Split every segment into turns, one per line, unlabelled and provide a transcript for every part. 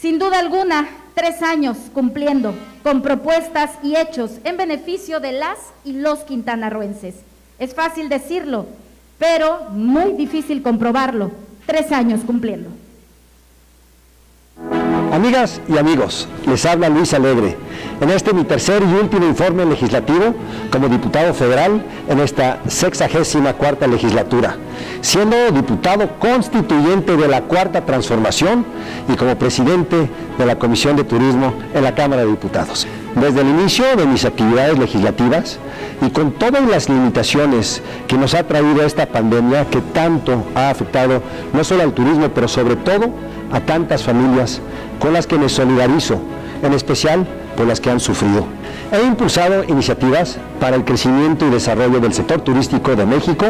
Sin duda alguna, tres años cumpliendo con propuestas y hechos en beneficio de las y los quintanarroenses. Es fácil decirlo, pero muy difícil comprobarlo. Tres años cumpliendo.
Amigas y amigos, les habla Luis Alegre. En este mi tercer y último informe legislativo como diputado federal en esta sexagésima cuarta legislatura, siendo diputado constituyente de la cuarta transformación y como presidente de la Comisión de Turismo en la Cámara de Diputados. Desde el inicio de mis actividades legislativas y con todas las limitaciones que nos ha traído esta pandemia que tanto ha afectado no solo al turismo, pero sobre todo a tantas familias con las que me solidarizo, en especial por las que han sufrido. He impulsado iniciativas para el crecimiento y desarrollo del sector turístico de México,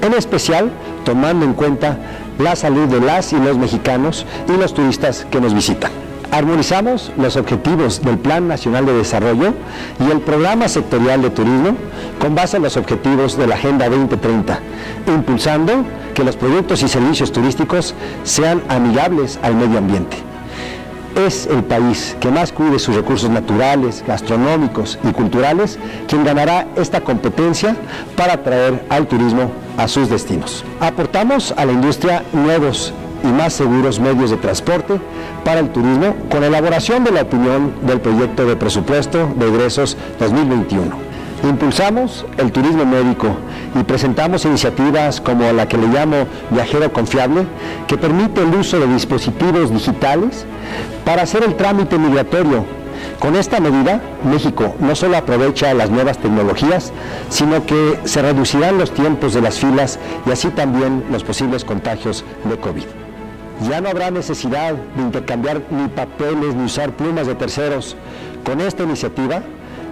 en especial tomando en cuenta la salud de las y los mexicanos y los turistas que nos visitan. Armonizamos los objetivos del Plan Nacional de Desarrollo y el Programa Sectorial de Turismo con base en los objetivos de la Agenda 2030, impulsando que los productos y servicios turísticos sean amigables al medio ambiente. Es el país que más cuide sus recursos naturales, gastronómicos y culturales quien ganará esta competencia para atraer al turismo a sus destinos. Aportamos a la industria nuevos y más seguros medios de transporte para el turismo con elaboración de la opinión del proyecto de presupuesto de egresos 2021. Impulsamos el turismo médico y presentamos iniciativas como la que le llamo Viajero Confiable, que permite el uso de dispositivos digitales para hacer el trámite migratorio. Con esta medida, México no solo aprovecha las nuevas tecnologías, sino que se reducirán los tiempos de las filas y así también los posibles contagios de COVID. Ya no habrá necesidad de intercambiar ni papeles ni usar plumas de terceros. Con esta iniciativa,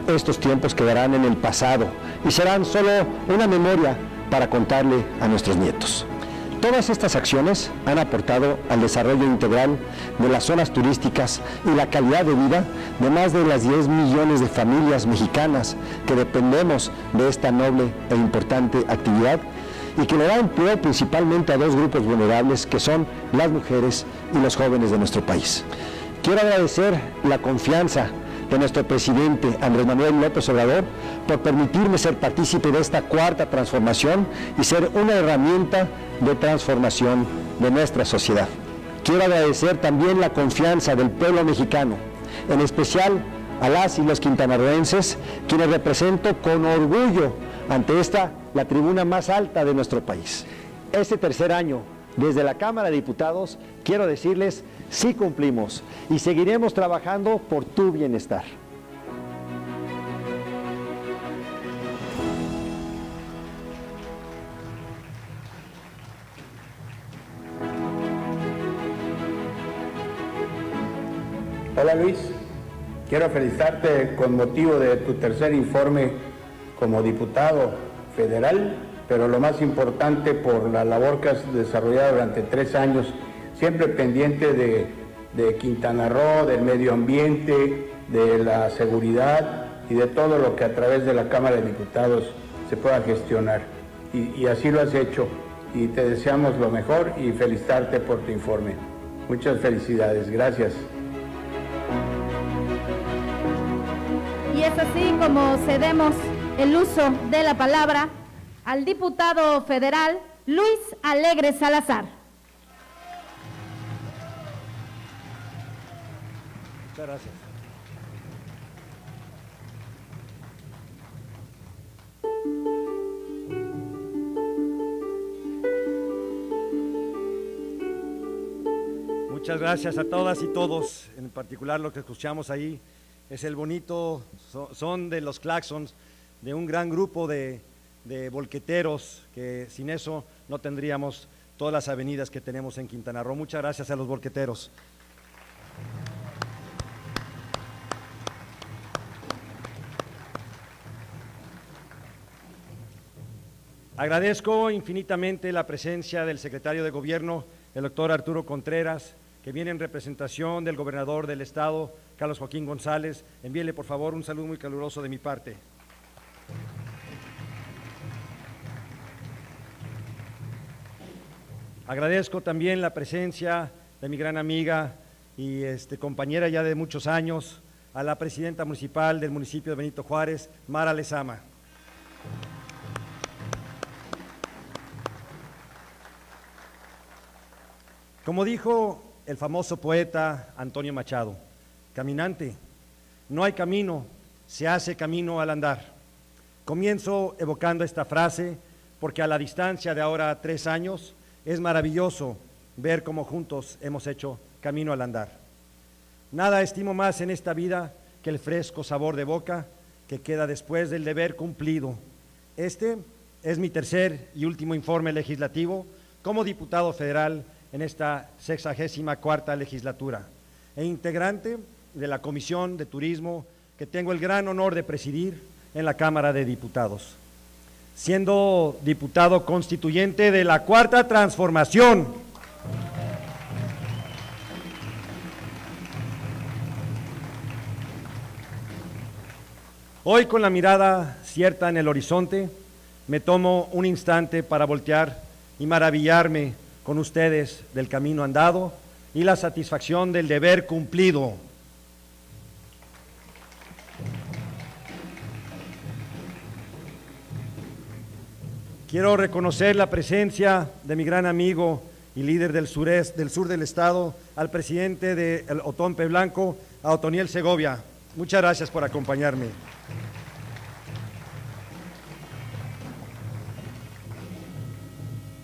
estos tiempos quedarán en el pasado y serán solo una memoria para contarle a nuestros nietos. Todas estas acciones han aportado al desarrollo integral de las zonas turísticas y la calidad de vida de más de las 10 millones de familias mexicanas que dependemos de esta noble e importante actividad y que le da empleo principalmente a dos grupos vulnerables que son las mujeres y los jóvenes de nuestro país. Quiero agradecer la confianza de nuestro presidente Andrés Manuel López Obrador por permitirme ser partícipe de esta cuarta transformación y ser una herramienta de transformación de nuestra sociedad. Quiero agradecer también la confianza del pueblo mexicano, en especial a las y los quintanarroenses, quienes represento con orgullo ante esta, la tribuna más alta de nuestro país. Este tercer año, desde la Cámara de Diputados, quiero decirles, sí cumplimos y seguiremos trabajando por tu bienestar.
Hola Luis, quiero felicitarte con motivo de tu tercer informe como diputado federal, pero lo más importante por la labor que has desarrollado durante tres años, siempre pendiente de, Quintana Roo, del medio ambiente, de la seguridad y de todo lo que a través de la Cámara de Diputados se pueda gestionar. Y, y así lo has hecho y te deseamos lo mejor y felicitarte por tu informe. Muchas felicidades, gracias.
Y es así como cedemos el uso de la palabra al diputado federal Luis Alegre Salazar.
Muchas gracias. Muchas gracias a todas y todos, en particular lo que escuchamos ahí es el bonito son de los claxons de un gran grupo de, de volqueteros que sin eso no tendríamos todas las avenidas que tenemos en Quintana Roo. Muchas gracias a los volqueteros. Agradezco infinitamente la presencia del secretario de Gobierno, el doctor Arturo Contreras, que viene en representación del gobernador del Estado, Carlos Joaquín González. Envíele, por favor, un saludo muy caluroso de mi parte. Agradezco también la presencia de mi gran amiga
y este, compañera ya de muchos años, a la presidenta municipal del municipio de Benito Juárez, Mara Lezama. Como dijo el famoso poeta Antonio Machado, caminante, no hay camino, se hace camino al andar. Comienzo evocando esta frase porque a la distancia de ahora tres años es maravilloso ver cómo juntos hemos hecho camino al andar. Nada estimo más en esta vida que el fresco sabor de boca que queda después del deber cumplido. Este es mi tercer y último informe legislativo como diputado federal en esta sexagésima cuarta legislatura e integrante de la Comisión de Turismo que tengo el gran honor de presidir en la Cámara de Diputados. Siendo diputado constituyente de la Cuarta Transformación, Hoy con la mirada cierta en el horizonte, me tomo un instante para voltear y maravillarme con ustedes del camino andado y la satisfacción del deber cumplido. Quiero reconocer la presencia de mi gran amigo y líder del sureste, del sur del estado, al presidente de Otompe Blanco, a Otoniel Segovia. Muchas gracias por acompañarme.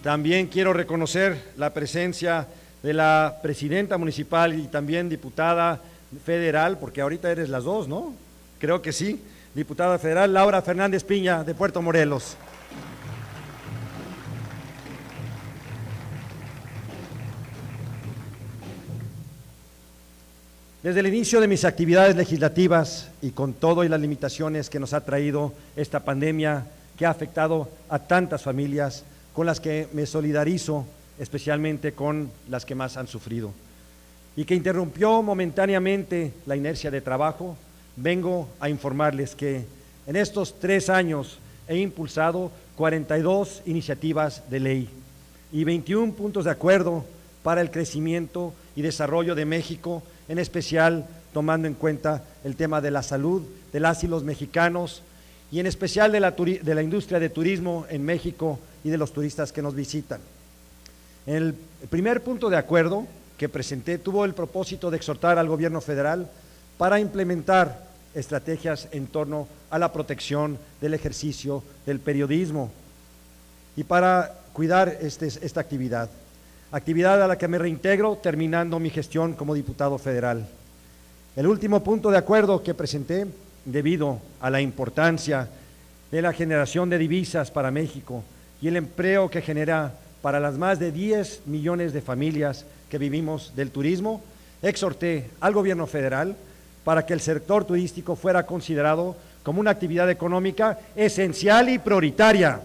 También quiero reconocer la presencia de la presidenta municipal y también diputada federal, porque ahorita eres las dos, ¿no? Creo que sí, diputada federal Laura Fernández Piña de Puerto Morelos. Desde el inicio de mis actividades legislativas y con todo y las limitaciones que nos ha traído esta pandemia que ha afectado a tantas familias, con las que me solidarizo, especialmente con las que más han sufrido, y que interrumpió momentáneamente la inercia de trabajo, vengo a informarles que en estos tres años he impulsado 42 iniciativas de ley y 21 puntos de acuerdo para el crecimiento y desarrollo de México, en especial tomando en cuenta el tema de la salud de las y los mexicanos y en especial de la, de la industria de turismo en México y de los turistas que nos visitan. El primer punto de acuerdo que presenté tuvo el propósito de exhortar al gobierno federal para implementar estrategias en torno a la protección del ejercicio del periodismo y para cuidar este, esta actividad. Actividad a la que me reintegro terminando mi gestión como diputado federal. El último punto de acuerdo que presenté, debido a la importancia de la generación de divisas para México y el empleo que genera para las más de 10 millones de familias que vivimos del turismo, exhorté al gobierno federal para que el sector turístico fuera considerado como una actividad económica esencial y prioritaria.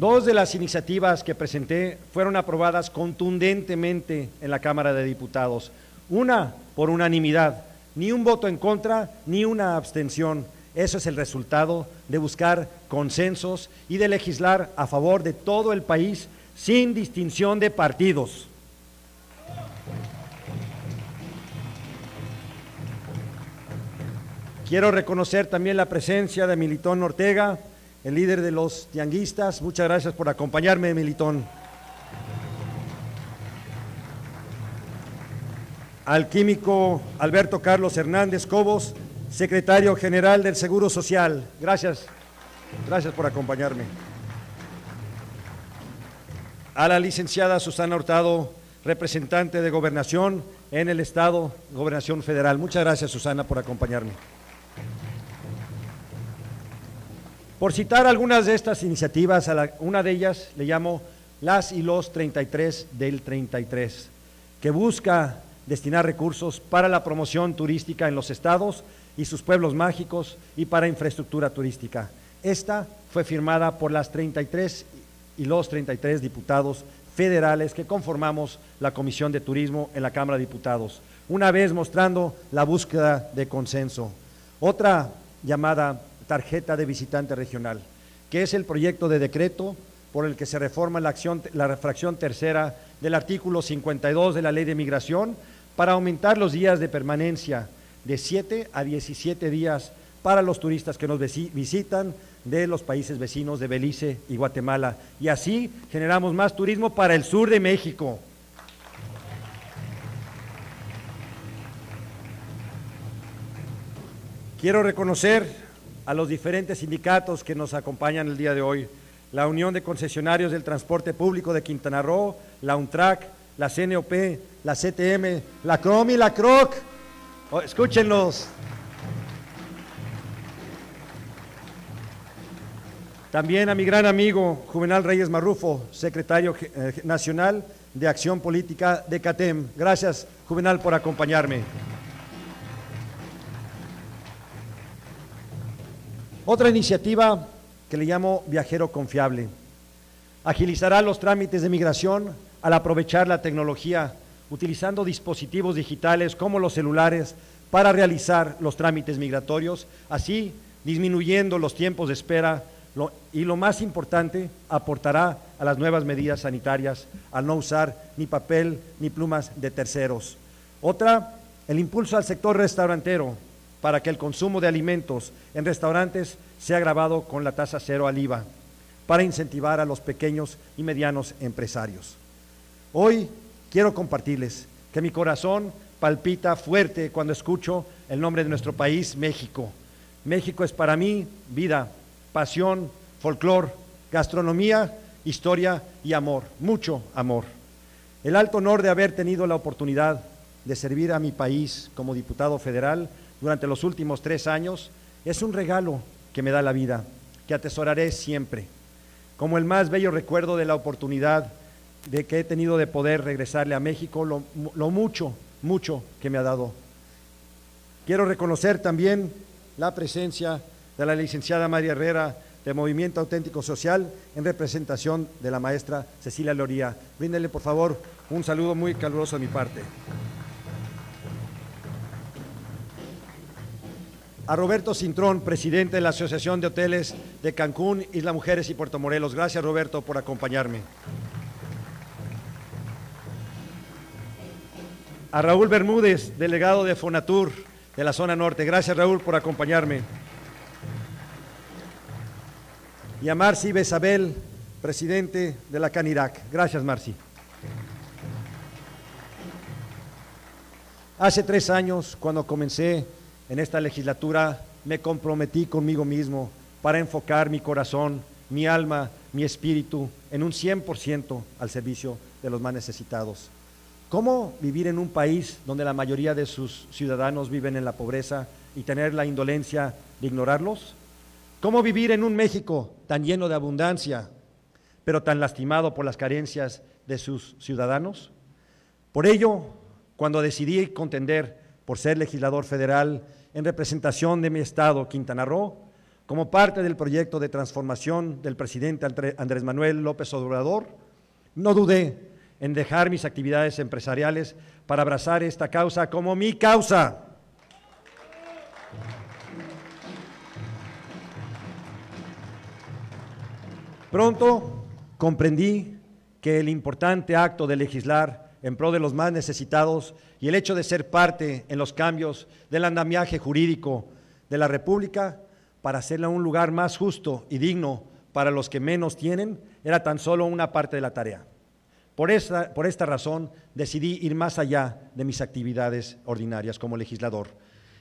Dos de las iniciativas que presenté fueron aprobadas contundentemente en la Cámara de Diputados. Una por unanimidad, ni un voto en contra, ni una abstención. Eso es el resultado de buscar consensos y de legislar a favor de todo el país sin distinción de partidos. Quiero reconocer también la presencia de Militón Ortega, el líder de los tianguistas. Muchas gracias por acompañarme, Militón. al químico Alberto Carlos Hernández Cobos, secretario general del Seguro Social. Gracias, gracias por acompañarme. A la licenciada Susana Hurtado, representante de Gobernación en el Estado, Gobernación Federal. Muchas gracias, Susana, por acompañarme. Por citar algunas de estas iniciativas, una de ellas le llamo Las y los 33 del 33, que busca destinar recursos para la promoción turística en los estados y sus pueblos mágicos y para infraestructura turística. Esta fue firmada por las 33 y los 33 diputados federales que conformamos la Comisión de Turismo en la Cámara de Diputados, una vez mostrando la búsqueda de consenso. Otra llamada tarjeta de visitante regional, que es el proyecto de decreto por el que se reforma la, acción, la fracción tercera del artículo 52 de la Ley de Migración para aumentar los días de permanencia de 7 a 17 días para los turistas que nos visitan de los países vecinos de Belice y Guatemala. Y así generamos más turismo para el sur de México. Quiero reconocer a los diferentes sindicatos que nos acompañan el día de hoy, la Unión de Concesionarios del Transporte Público de Quintana Roo, la UNTRAC, la CNOP, la CTM, la CROM y la CROC. Oh, escúchenlos. También a mi gran amigo Juvenal Reyes Marrufo, secretario eh, nacional de Acción Política de CATEM. Gracias, Juvenal, por acompañarme. Otra iniciativa que le llamo Viajero Confiable. Agilizará los trámites de migración al aprovechar la tecnología, utilizando dispositivos digitales como los celulares para realizar los trámites migratorios, así disminuyendo los tiempos de espera y lo más importante, aportará a las nuevas medidas sanitarias al no usar ni papel ni plumas de terceros. Otra, el impulso al sector restaurantero para que el consumo de alimentos en restaurantes sea grabado con la tasa cero al IVA, para incentivar a los pequeños y medianos empresarios. Hoy quiero compartirles que mi corazón palpita fuerte cuando escucho el nombre de nuestro país, México. México es para mí vida, pasión, folclor, gastronomía, historia y amor, mucho amor. El alto honor de haber tenido la oportunidad de servir a mi país como diputado federal durante los últimos tres años es un regalo que me da la vida, que atesoraré siempre, como el más bello recuerdo de la oportunidad de que he tenido de poder regresarle a México, lo, lo mucho, mucho que me ha dado. Quiero reconocer también la presencia de la licenciada María Herrera de Movimiento Auténtico Social en representación de la maestra Cecilia Loría. Bríndele, por favor, un saludo muy caluroso de mi parte. A Roberto Cintrón, presidente de la Asociación de Hoteles de Cancún, Isla Mujeres y Puerto Morelos. Gracias, Roberto, por acompañarme. A Raúl Bermúdez, delegado de Fonatur de la zona norte. Gracias, Raúl, por acompañarme y a Marci Besabel, presidente de la CANIRAC. Gracias, Marci. Hace tres años, cuando comencé en esta legislatura, me comprometí conmigo mismo para enfocar mi corazón, mi alma, mi espíritu en un 100% al servicio de los más necesitados. ¿Cómo vivir en un país donde la mayoría de sus ciudadanos viven en la pobreza y tener la indolencia de ignorarlos? ¿Cómo vivir en un México tan lleno de abundancia, pero tan lastimado por las carencias de sus ciudadanos? Por ello, cuando decidí contender por ser legislador federal en representación de mi estado, Quintana Roo, como parte del proyecto de transformación del presidente Andrés Manuel López Obrador, no dudé en dejar mis actividades empresariales para abrazar esta causa como mi causa. Pronto comprendí que el importante acto de legislar en pro de los más necesitados y el hecho de ser parte en los cambios del andamiaje jurídico de la República para hacerla un lugar más justo y digno para los que menos tienen era tan solo una parte de la tarea. Por esta, por esta razón decidí ir más allá de mis actividades ordinarias como legislador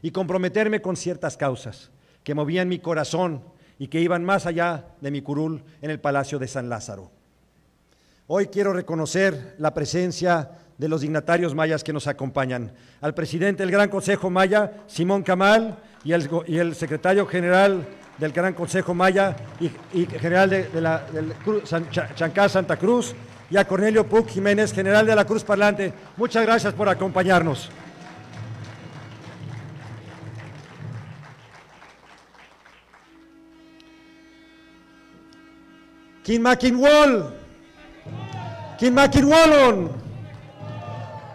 y comprometerme con ciertas causas que movían mi corazón y que iban más allá de mi curul en el Palacio de San Lázaro. Hoy quiero reconocer la presencia de los dignatarios mayas que nos acompañan. Al presidente del Gran Consejo Maya, Simón Camal, y el, secretario general del Gran Consejo Maya y, general de, la, del Chancá Santa Cruz, y a Cornelio Puc Jiménez, general de la Cruz Parlante. Muchas gracias por acompañarnos. Kinmakinwol. Kinmakinwolon.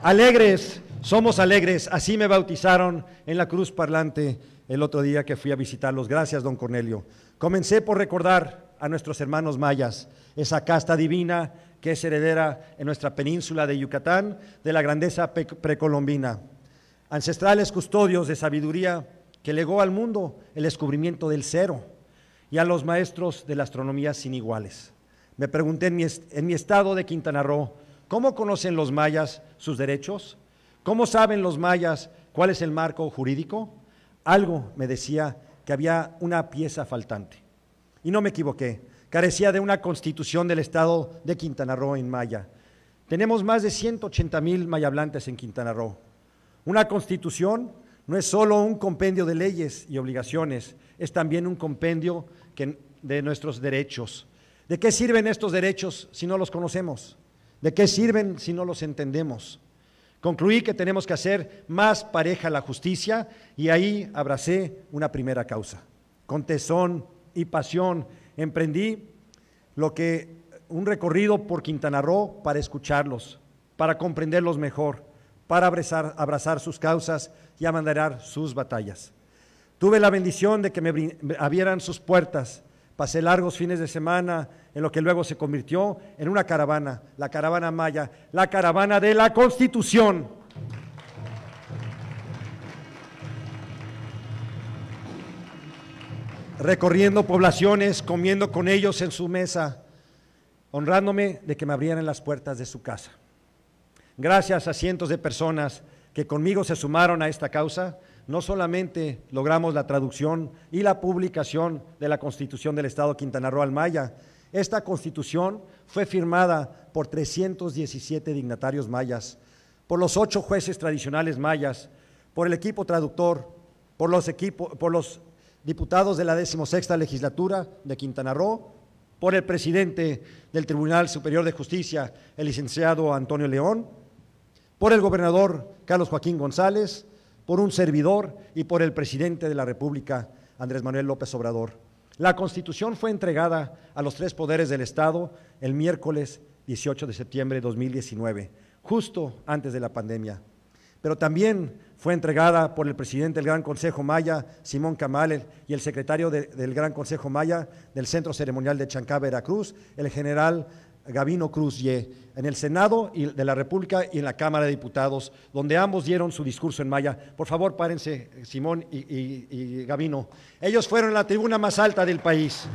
Alegres, somos alegres. Así me bautizaron en la cruz parlante el otro día que fui a visitarlos. Gracias, don Cornelio. Comencé por recordar a nuestros hermanos mayas, esa casta divina que es heredera en nuestra península de Yucatán de la grandeza precolombina. Ancestrales custodios de sabiduría que legó al mundo el descubrimiento del cero y a los maestros de la astronomía sin iguales. Me pregunté en mi, en mi estado de Quintana Roo, ¿cómo conocen los mayas sus derechos? ¿Cómo saben los mayas cuál es el marco jurídico? Algo me decía que había una pieza faltante. Y no me equivoqué, carecía de una constitución del estado de Quintana Roo en maya. Tenemos más de 180 mil mayablantes en Quintana Roo. Una constitución no es solo un compendio de leyes y obligaciones, es también un compendio de nuestros derechos. ¿De qué sirven estos derechos si no los conocemos? ¿De qué sirven si no los entendemos? Concluí que tenemos que hacer más pareja la justicia y ahí abracé una primera causa. Con tesón y pasión emprendí lo que un recorrido por Quintana Roo para escucharlos, para comprenderlos mejor, para abrazar, abrazar sus causas y abanderar sus batallas. Tuve la bendición de que me abrieran sus puertas. Pasé largos fines de semana en lo que luego se convirtió en una caravana, la caravana maya, la caravana de la Constitución. Recorriendo poblaciones, comiendo con ellos en su mesa, honrándome de que me abrieran las puertas de su casa. Gracias a cientos de personas que conmigo se sumaron a esta causa, no solamente logramos la traducción y la publicación de la Constitución del Estado Quintana Roo al Maya, esta constitución fue firmada por 317 dignatarios mayas, por los ocho jueces tradicionales mayas, por el equipo traductor, por los, por los diputados de la decimosexta legislatura de Quintana Roo, por el presidente del Tribunal Superior de Justicia, el licenciado Antonio León, por el gobernador Carlos Joaquín González, por un servidor y por el presidente de la República, Andrés Manuel López Obrador. La Constitución fue entregada a los tres poderes del Estado el miércoles 18 de septiembre de 2019, justo antes de la pandemia. Pero también fue entregada por el presidente del Gran Consejo Maya, Simón Camal, y el secretario del Gran Consejo Maya del Centro Ceremonial de Chancá, Veracruz, el general Gavino Cruz Ye, en el Senado de la República y en la Cámara de Diputados, donde ambos dieron su discurso en maya. Por favor, párense, Simón y, y Gavino. Ellos fueron la tribuna más alta del país.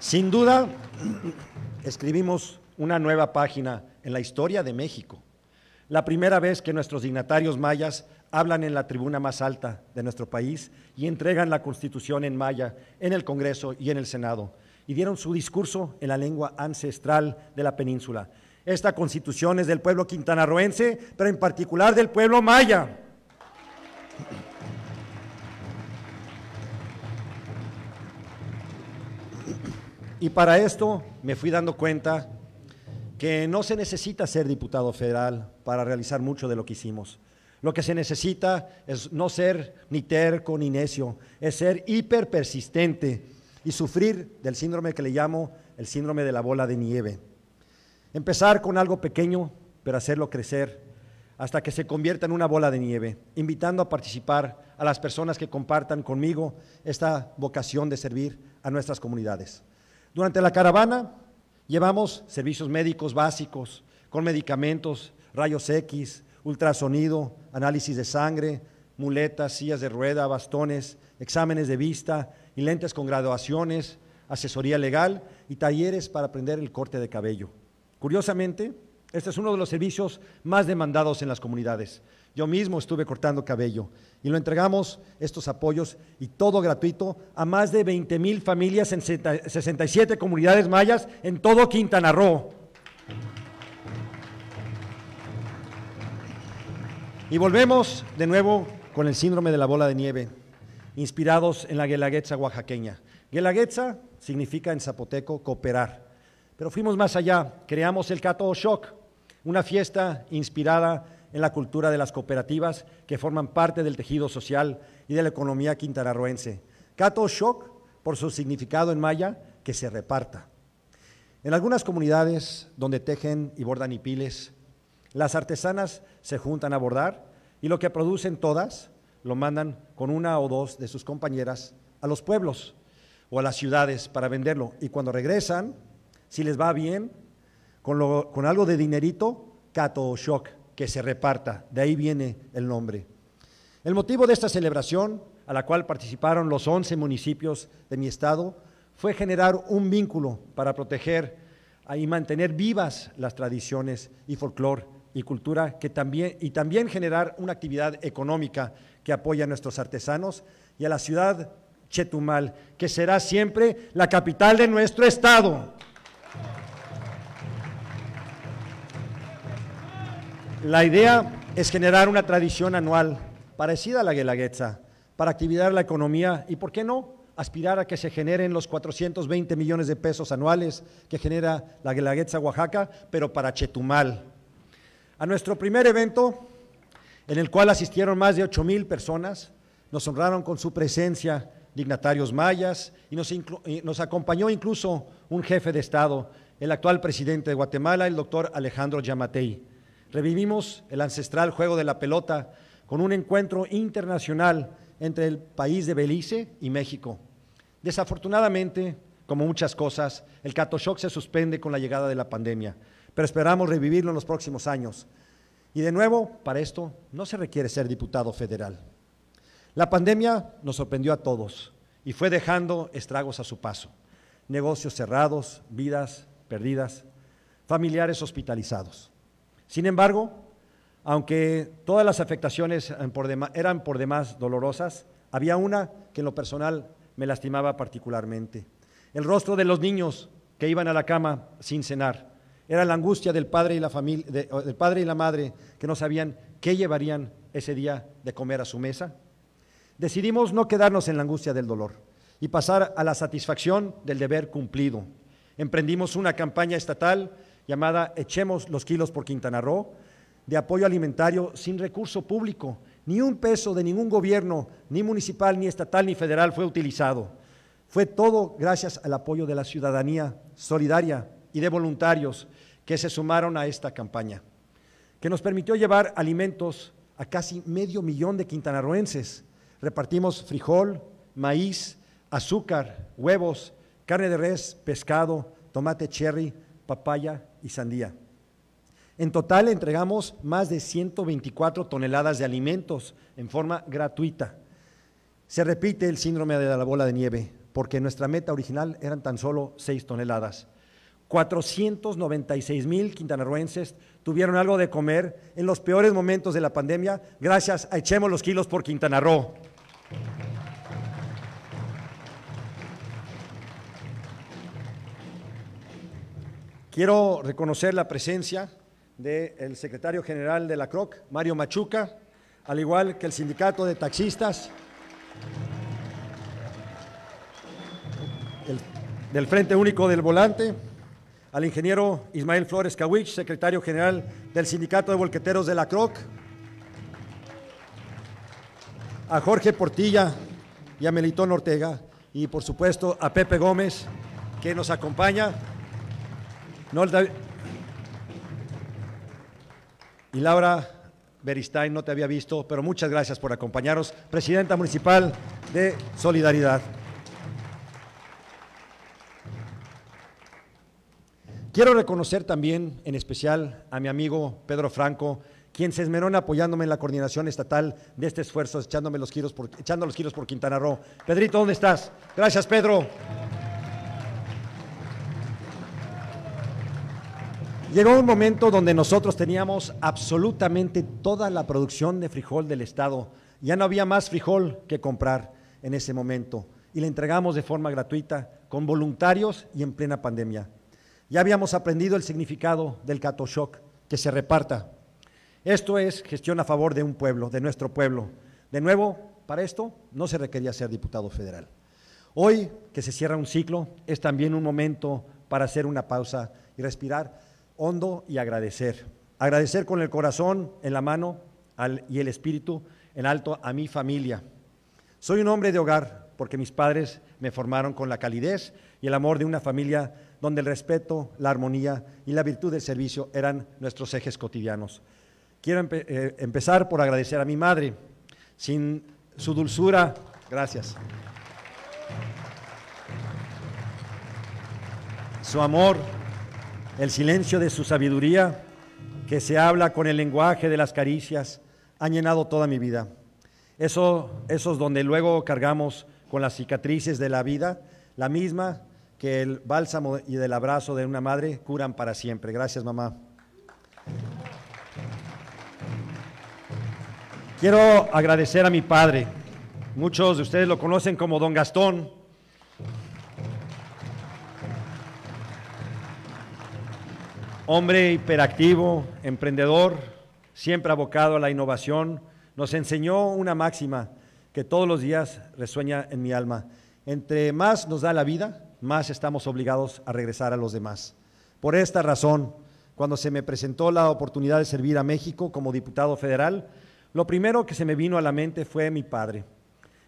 Sin duda, escribimos una nueva página en la historia de México. La primera vez que nuestros dignatarios mayas hablan en la tribuna más alta de nuestro país y entregan la Constitución en maya en el Congreso y en el Senado y dieron su discurso en la lengua ancestral de la península. Esta Constitución es del pueblo quintanarroense, pero en particular del pueblo maya. Y para esto me fui dando cuenta que no se necesita ser diputado federal para realizar mucho de lo que hicimos. Lo que se necesita es no ser ni terco ni necio, es ser hiper persistente y sufrir del síndrome que le llamo el síndrome de la bola de nieve. Empezar con algo pequeño, pero hacerlo crecer hasta que se convierta en una bola de nieve, invitando a participar a las personas que compartan conmigo esta vocación de servir a nuestras comunidades. Durante la caravana llevamos servicios médicos básicos, con medicamentos, rayos X, ultrasonido, análisis de sangre, muletas, sillas de rueda, bastones, exámenes de vista y lentes con graduaciones, asesoría legal y talleres para aprender el corte de cabello. Curiosamente, este es uno de los servicios más demandados en las comunidades. Yo mismo estuve cortando cabello y lo entregamos, estos apoyos, y todo gratuito, a más de 20 mil familias en 67 comunidades mayas en todo Quintana Roo. Y volvemos de nuevo con el síndrome de la bola de nieve, inspirados en la guelaguetza oaxaqueña. Guelaguetza significa en zapoteco cooperar, pero fuimos más allá, creamos el Cato Shock, una fiesta inspirada en la cultura de las cooperativas que forman parte del tejido social y de la economía quintanarroense. Cato Shock, por su significado en maya, que se reparta. En algunas comunidades donde tejen y bordan hipiles, las artesanas se juntan a bordar y lo que producen todas lo mandan con una o dos de sus compañeras a los pueblos o a las ciudades para venderlo. Y cuando regresan, si les va bien, con, algo de dinerito, Cato Shock, que se reparta. De ahí viene el nombre. El motivo de esta celebración, a la cual participaron los 11 municipios de mi estado, fue generar un vínculo para proteger y mantener vivas las tradiciones y folclor y cultura, que también, y también generar una actividad económica que apoya a nuestros artesanos y a la ciudad Chetumal, que será siempre la capital de nuestro estado. La idea es generar una tradición anual parecida a la Guelaguetza para activar la economía y, ¿por qué no?, aspirar a que se generen los 420 millones de pesos anuales que genera la Guelaguetza Oaxaca, pero para Chetumal. A nuestro primer evento, en el cual asistieron más de 8 mil personas, nos honraron con su presencia dignatarios mayas y nos, y nos acompañó incluso un jefe de Estado, el actual presidente de Guatemala, el doctor Alejandro Yamatei. Revivimos el ancestral juego de la pelota con un encuentro internacional entre el país de Belice y México. Desafortunadamente, como muchas cosas, el Catoshock se suspende con la llegada de la pandemia, pero esperamos revivirlo en los próximos años. Y de nuevo, para esto no se requiere ser diputado federal. La pandemia nos sorprendió a todos y fue dejando estragos a su paso. Negocios cerrados, vidas perdidas, familiares hospitalizados. Sin embargo, aunque todas las afectaciones eran por, demás dolorosas, había una que en lo personal me lastimaba particularmente. El rostro de los niños que iban a la cama sin cenar. Era la angustia del padre y la familia, de- del padre y la madre que no sabían qué llevarían ese día de comer a su mesa. Decidimos no quedarnos en la angustia del dolor y pasar a la satisfacción del deber cumplido. Emprendimos una campaña estatal llamada Echemos los kilos por Quintana Roo, de apoyo alimentario sin recurso público. Ni un peso de ningún gobierno, ni municipal, ni estatal, ni federal fue utilizado. Fue todo gracias al apoyo de la ciudadanía solidaria y de voluntarios que se sumaron a esta campaña, que nos permitió llevar alimentos a casi medio millón de quintanarroenses. Repartimos frijol, maíz, azúcar, huevos, carne de res, pescado, tomate cherry, papaya y sandía. En total entregamos más de 124 toneladas de alimentos en forma gratuita. Se repite el síndrome de la bola de nieve, porque nuestra meta original eran tan solo 6 toneladas. 496 mil quintanarroenses tuvieron algo de comer en los peores momentos de la pandemia gracias a Echemos los kilos por Quintana Roo. Quiero reconocer la presencia del secretario general de la CROC, Mario Machuca, al igual que el sindicato de taxistas, el- del Frente Único del Volante, al ingeniero Ismael Flores Kawich, secretario general del sindicato de volqueteros de la CROC, a Jorge Portilla y a Melitón Ortega, y por supuesto a Pepe Gómez, que nos acompaña. Y Laura Beristain, no te había visto, pero muchas gracias por acompañarnos. Presidenta Municipal de Solidaridad. Quiero reconocer también, en especial, a mi amigo Pedro Franco, quien se esmeró en apoyándome en la coordinación estatal de este esfuerzo, echándome los giros por, echando los giros por Quintana Roo. Pedrito, ¿dónde estás? Gracias, Pedro. Llegó un momento donde nosotros teníamos absolutamente toda la producción de frijol del Estado. Ya no había más frijol que comprar en ese momento y le entregamos de forma gratuita, con voluntarios y en plena pandemia. Ya habíamos aprendido el significado del Catoshock, que se reparta. Esto es gestión a favor de un pueblo, de nuestro pueblo. De nuevo, para esto no se requería ser diputado federal. Hoy que se cierra un ciclo, es también un momento para hacer una pausa y respirar hondo y agradecer. Agradecer con el corazón en la mano y el espíritu en alto a mi familia. Soy un hombre de hogar porque mis padres me formaron con la calidez y el amor de una familia donde el respeto, la armonía y la virtud del servicio eran nuestros ejes cotidianos. Quiero eh, empezar por agradecer a mi madre. sin su dulzura, gracias. Su amor, el silencio de su sabiduría, que se habla con el lenguaje de las caricias, han llenado toda mi vida. Eso, esos donde luego cargamos con las cicatrices de la vida, la misma que el bálsamo y del abrazo de una madre curan para siempre. Gracias, mamá. Quiero agradecer a mi padre. Muchos de ustedes lo conocen como don Gastón. Hombre hiperactivo, emprendedor, siempre abocado a la innovación, nos enseñó una máxima que todos los días resueña en mi alma. Entre más nos da la vida, más estamos obligados a regresar a los demás. Por esta razón, cuando se me presentó la oportunidad de servir a México como diputado federal, lo primero que se me vino a la mente fue mi padre.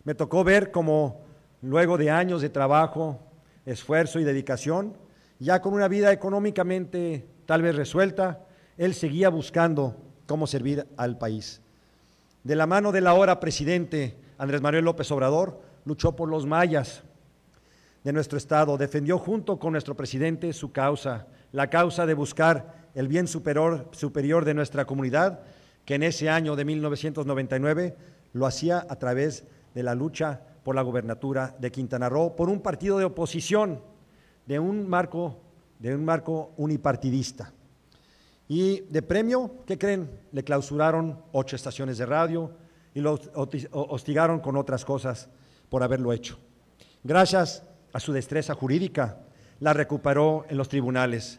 Me tocó ver cómo luego de años de trabajo, esfuerzo y dedicación, ya con una vida económicamente tal vez resuelta, él seguía buscando cómo servir al país. De la mano del ahora presidente Andrés Manuel López Obrador, luchó por los mayas de nuestro Estado, defendió junto con nuestro presidente su causa, la causa de buscar el bien superior, superior de nuestra comunidad que en ese año de 1999 lo hacía a través de la lucha por la gubernatura de Quintana Roo por un partido de oposición de un marco de un marco unipartidista. Y de premio, ¿qué creen? Le clausuraron ocho estaciones de radio y lo hostigaron con otras cosas por haberlo hecho. Gracias a su destreza jurídica, la recuperó en los tribunales.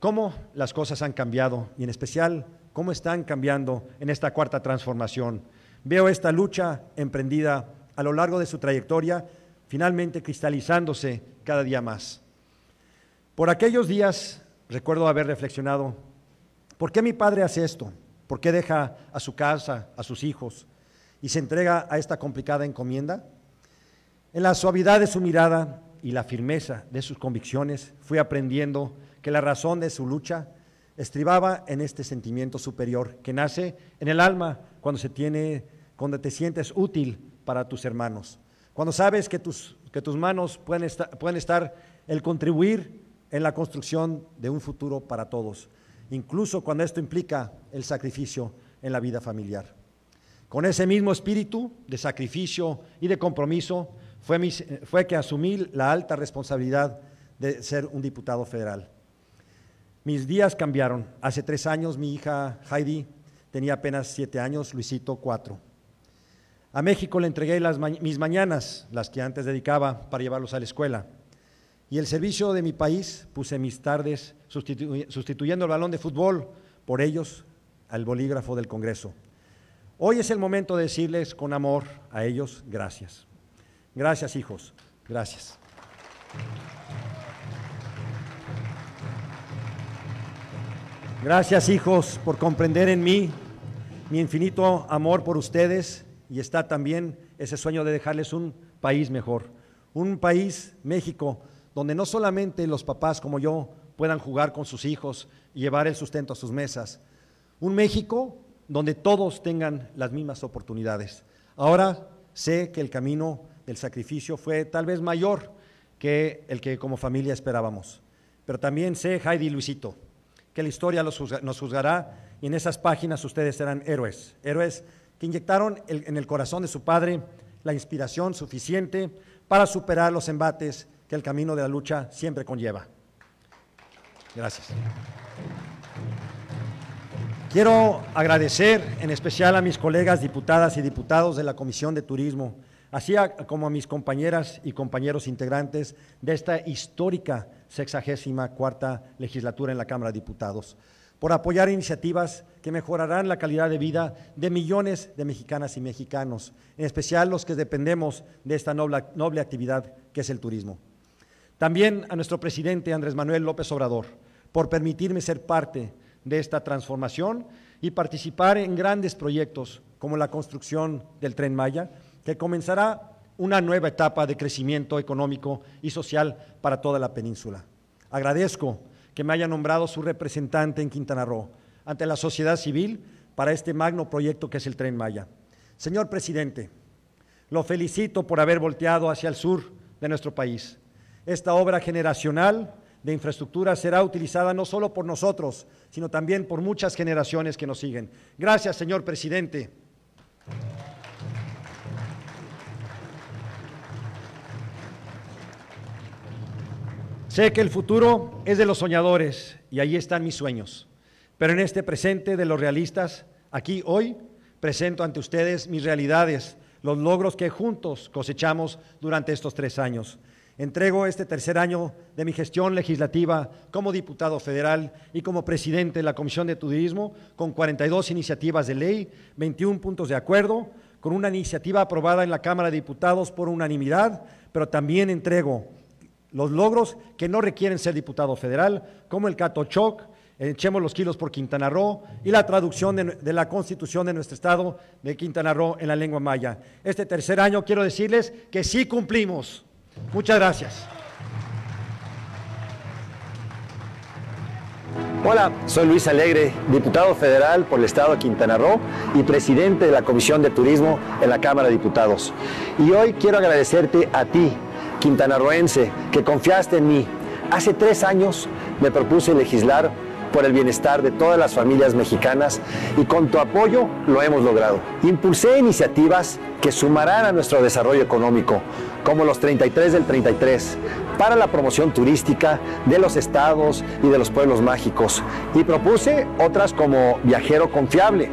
¿Cómo las cosas han cambiado? Y en especial cómo están cambiando en esta cuarta transformación. Veo esta lucha emprendida a lo largo de su trayectoria, finalmente cristalizándose cada día más. Por aquellos días recuerdo haber reflexionado, ¿por qué mi padre hace esto? ¿Por qué deja a su casa, a sus hijos y se entrega a esta complicada encomienda? En la suavidad de su mirada y la firmeza de sus convicciones fui aprendiendo que la razón de su lucha estribaba en este sentimiento superior que nace en el alma cuando se tiene, cuando te sientes útil para tus hermanos, cuando sabes que tus, que tus manos pueden estar, pueden estar el contribuir en la construcción de un futuro para todos, incluso cuando esto implica el sacrificio en la vida familiar. Con ese mismo espíritu de sacrificio y de compromiso fue, que asumí la alta responsabilidad de ser un diputado federal. Mis días cambiaron. Hace tres años mi hija Heidi tenía apenas siete años, Luisito cuatro. A México le entregué mis mañanas, las que antes dedicaba para llevarlos a la escuela. Y el servicio de mi país puse mis tardes sustituyendo el balón de fútbol por ellos al bolígrafo del Congreso. Hoy es el momento de decirles con amor a ellos gracias. Gracias hijos, gracias. Gracias hijos por comprender en mí mi infinito amor por ustedes y está también ese sueño de dejarles un país mejor, un país, México, donde no solamente los papás como yo puedan jugar con sus hijos y llevar el sustento a sus mesas, un México donde todos tengan las mismas oportunidades. Ahora sé que el camino del sacrificio fue tal vez mayor que el que como familia esperábamos, pero también sé, Heidi y Luisito, que la historia nos juzgará y en esas páginas ustedes serán héroes, héroes que inyectaron en el corazón de su padre la inspiración suficiente para superar los embates que el camino de la lucha siempre conlleva. Gracias. Quiero agradecer en especial a mis colegas diputadas y diputados de la Comisión de Turismo, así como a mis compañeras y compañeros integrantes de esta histórica sexagésima cuarta legislatura en la Cámara de Diputados, por apoyar iniciativas que mejorarán la calidad de vida de millones de mexicanas y mexicanos, en especial los que dependemos de esta noble, actividad que es el turismo. También a nuestro presidente Andrés Manuel López Obrador, por permitirme ser parte de esta transformación y participar en grandes proyectos como la construcción del tren Maya, que comenzará una nueva etapa de crecimiento económico y social para toda la península. Agradezco que me haya nombrado su representante en Quintana Roo ante la sociedad civil para este magno proyecto que es el Tren Maya. Señor presidente, lo felicito por haber volteado hacia el sur de nuestro país. Esta obra generacional de infraestructura será utilizada no solo por nosotros, sino también por muchas generaciones que nos siguen. Gracias, señor presidente. Sé que el futuro es de los soñadores y ahí están mis sueños, pero en este presente de los realistas, aquí hoy, presento ante ustedes mis realidades, los logros que juntos cosechamos durante estos tres años. Entrego este tercer año de mi gestión legislativa como diputado federal y como presidente de la Comisión de Turismo con 42 iniciativas de ley, 21 puntos de acuerdo, con una iniciativa aprobada en la Cámara de Diputados por unanimidad, pero también entrego los logros que no requieren ser diputado federal, como el Catochoc, Echemos los kilos por Quintana Roo y la traducción de, la constitución de nuestro estado de Quintana Roo en la lengua maya. Este tercer año quiero decirles que sí cumplimos. Muchas gracias.
Hola, soy Luis Alegre, diputado federal por el estado de Quintana Roo y presidente de la Comisión de Turismo en la Cámara de Diputados. Y hoy quiero agradecerte a ti, quintanarroense, que confiaste en mí. Hace tres años me propuse legislar por el bienestar de todas las familias mexicanas y con tu apoyo lo hemos logrado. Impulsé iniciativas que sumarán a nuestro desarrollo económico, como los 33 del 33, para la promoción turística de los estados y de los pueblos mágicos. Y propuse otras como Viajero Confiable,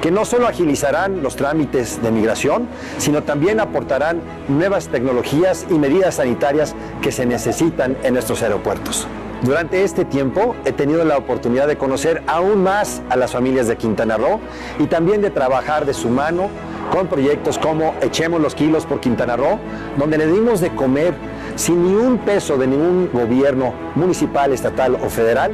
que no solo agilizarán los trámites de migración, sino también aportarán nuevas tecnologías y medidas sanitarias que se necesitan en nuestros aeropuertos. Durante este tiempo he tenido la oportunidad de conocer aún más a las familias de Quintana Roo y también de trabajar de su mano con proyectos como Echemos los kilos por Quintana Roo, donde le dimos de comer sin ni un peso de ningún gobierno municipal, estatal o federal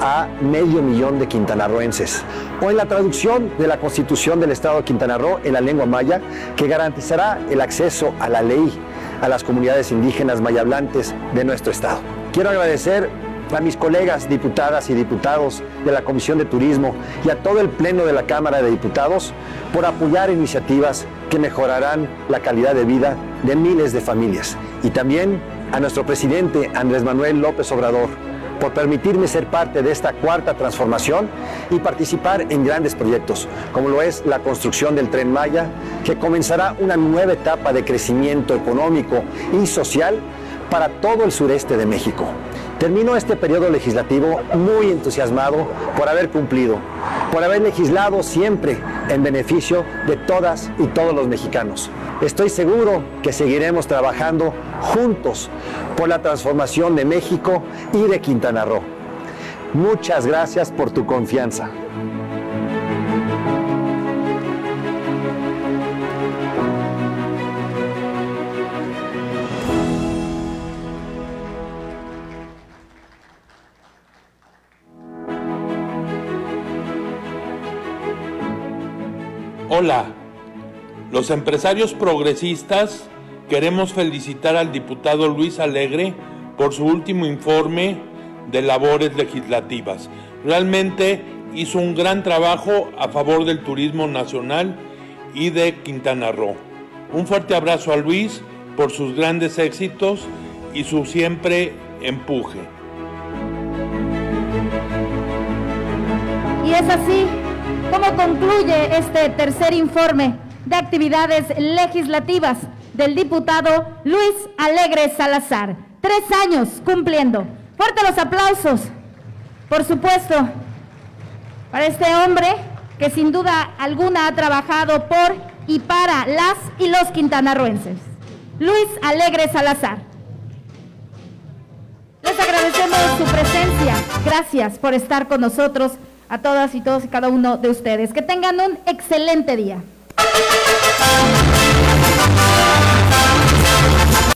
a medio millón de quintanarroenses. O en la traducción de la Constitución del Estado de Quintana Roo en la lengua maya, que garantizará el acceso a la ley a las comunidades indígenas mayablantes de nuestro Estado. Quiero agradecer a mis colegas diputadas y diputados de la Comisión de Turismo y a todo el Pleno de la Cámara de Diputados por apoyar iniciativas que mejorarán la calidad de vida de miles de familias. Y también a nuestro presidente Andrés Manuel López Obrador por permitirme ser parte de esta cuarta transformación y participar en grandes proyectos, como lo es la construcción del tren Maya, que comenzará una nueva etapa de crecimiento económico y social para todo el sureste de México. Termino este periodo legislativo muy entusiasmado por haber cumplido, por haber legislado siempre en beneficio de todas y todos los mexicanos. Estoy seguro que seguiremos trabajando juntos por la transformación de México y de Quintana Roo. Muchas gracias por tu confianza.
Hola, los empresarios progresistas queremos felicitar al diputado Luis Alegre por su último informe de labores legislativas. Realmente hizo un gran trabajo a favor del turismo nacional y de Quintana Roo. Un fuerte abrazo a Luis por sus grandes éxitos y su siempre empuje.
Y es así ¿Cómo concluye este tercer informe de actividades legislativas del diputado Luis Alegre Salazar? Tres años cumpliendo. Fuerte los aplausos, por supuesto, para este hombre que sin duda alguna ha trabajado por y para las y los quintanarruenses. Luis Alegre Salazar. Les agradecemos su presencia. Gracias por estar con nosotros a todas y todos y cada uno de ustedes. Que tengan un excelente día.